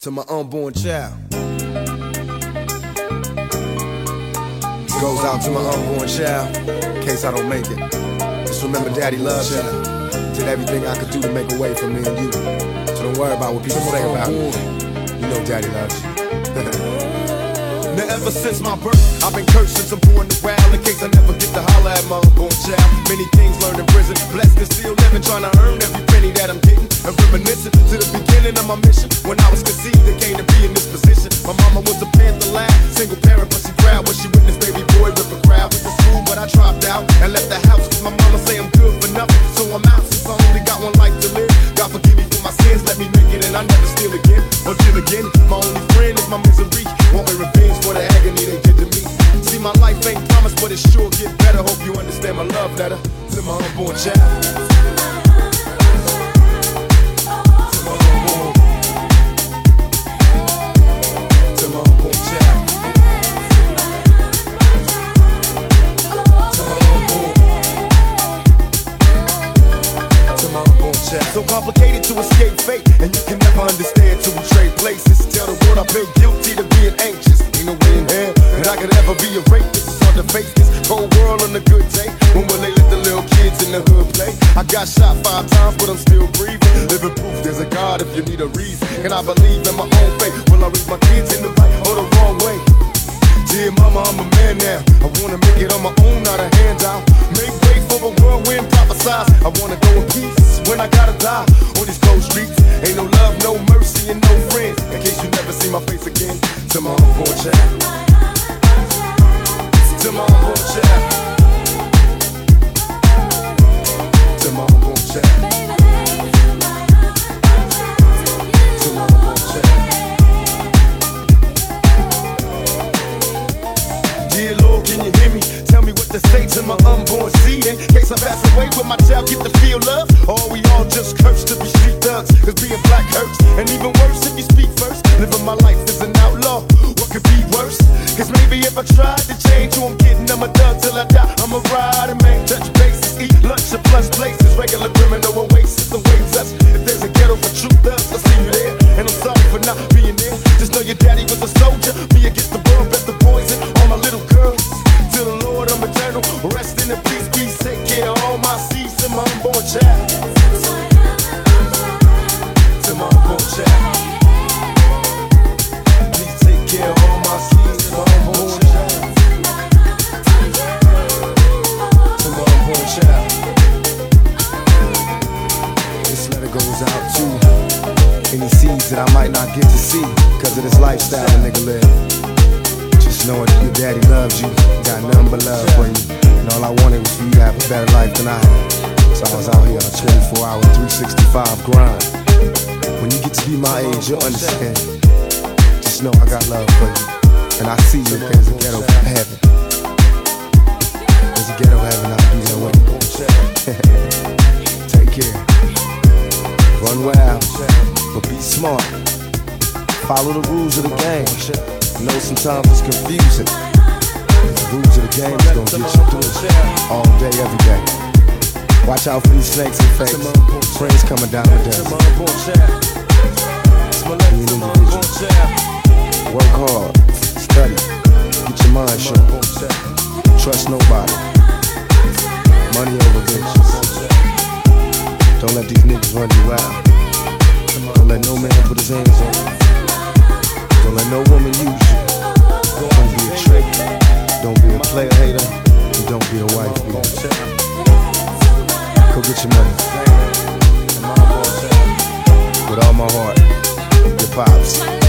to my unborn child. Goes out to my unborn child, in case I don't make it. Just remember, Daddy loves you. Did everything I could do to make a way for me and you. So don't worry about what people say about me. You know, Daddy loves you. Now ever since my birth, I've been cursed since I'm born this wild In case I never get to holler at my unborn child. Many things learned in prison, blessed and still living Trying to earn every penny that I'm getting. And reminiscing to the beginning of my mission When I was conceived and came to be in this position. My mama was a Panther lad, single parent but she proud When she witnessed baby boy rip a crowd to school but I dropped out and left the house Cause my mama say I'm good for nothing. So I'm out since I only got one life to live. God forgive me for my sins, let me make it and I never steal again. Or kill again, my only friend is my misery Want revenge for the agony they did to me. See, my life ain't promised, but it sure get better. Hope you understand my love letter to my unborn child. To my unborn. Child. To my unborn child. So complicated to escape fate, and you can never understand till we trade places. Tell the world I've been guilty to being anxious. Ain't no way in hell that I could ever be a rapist. It's hard to face this cold world on a good day. When will they let the little kids in the hood play? I got shot five times, but I'm still breathing. Living proof there's a God if you need a reason. And I believe in my own faith. Will I raise my kids in the right or the wrong way? Dear mama, I'm a man now. I wanna make it on my own, not a handout. Make way for a whirlwind prophesize. I wanna go in peace when I gotta die on these cold streets. Ain't no love, no mercy, and no friends. In case you never see my face again, to my unborn child. To my unborn child. To my unborn child. To my unborn child. Dear Lord, can you hear me? Tell me what to say to my unborn seed. In case I pass away, will my child get to feel love? Or we all just cursed to Cause maybe if I tried to change who I'm getting, I'm a thug till I die. I'm a rider, man. Touch bases, eat lunch at plus places. Regular criminal oasis awaits us. Any seeds that I might not get to see because of this lifestyle a nigga live. Just knowing that your daddy loves you, got nothing but love for you. And all I wanted was for you to have a better life than I had. So I was out here on a 24 hour, 365 grind. When you get to be my age, you'll understand. Just know I got love for you. And I see you if there's a ghetto heaven. There's a ghetto heaven, I'll be there with you. Take care. Run wild, but be smart. Follow the rules of the game. Know sometimes it's confusing. The rules of the game is gonna get you through all day, every day. Watch out for these snakes and fakes. Friends coming down the individual. Work hard, study, get your mind sharp. Trust nobody. Money over bitches. Don't let these niggas run you out. Don't let no man put his hands on you. Don't let no woman use you. Don't be a trick. Don't be a player hater. And don't be a wife beater. Go get your money. With all my heart. Your pops.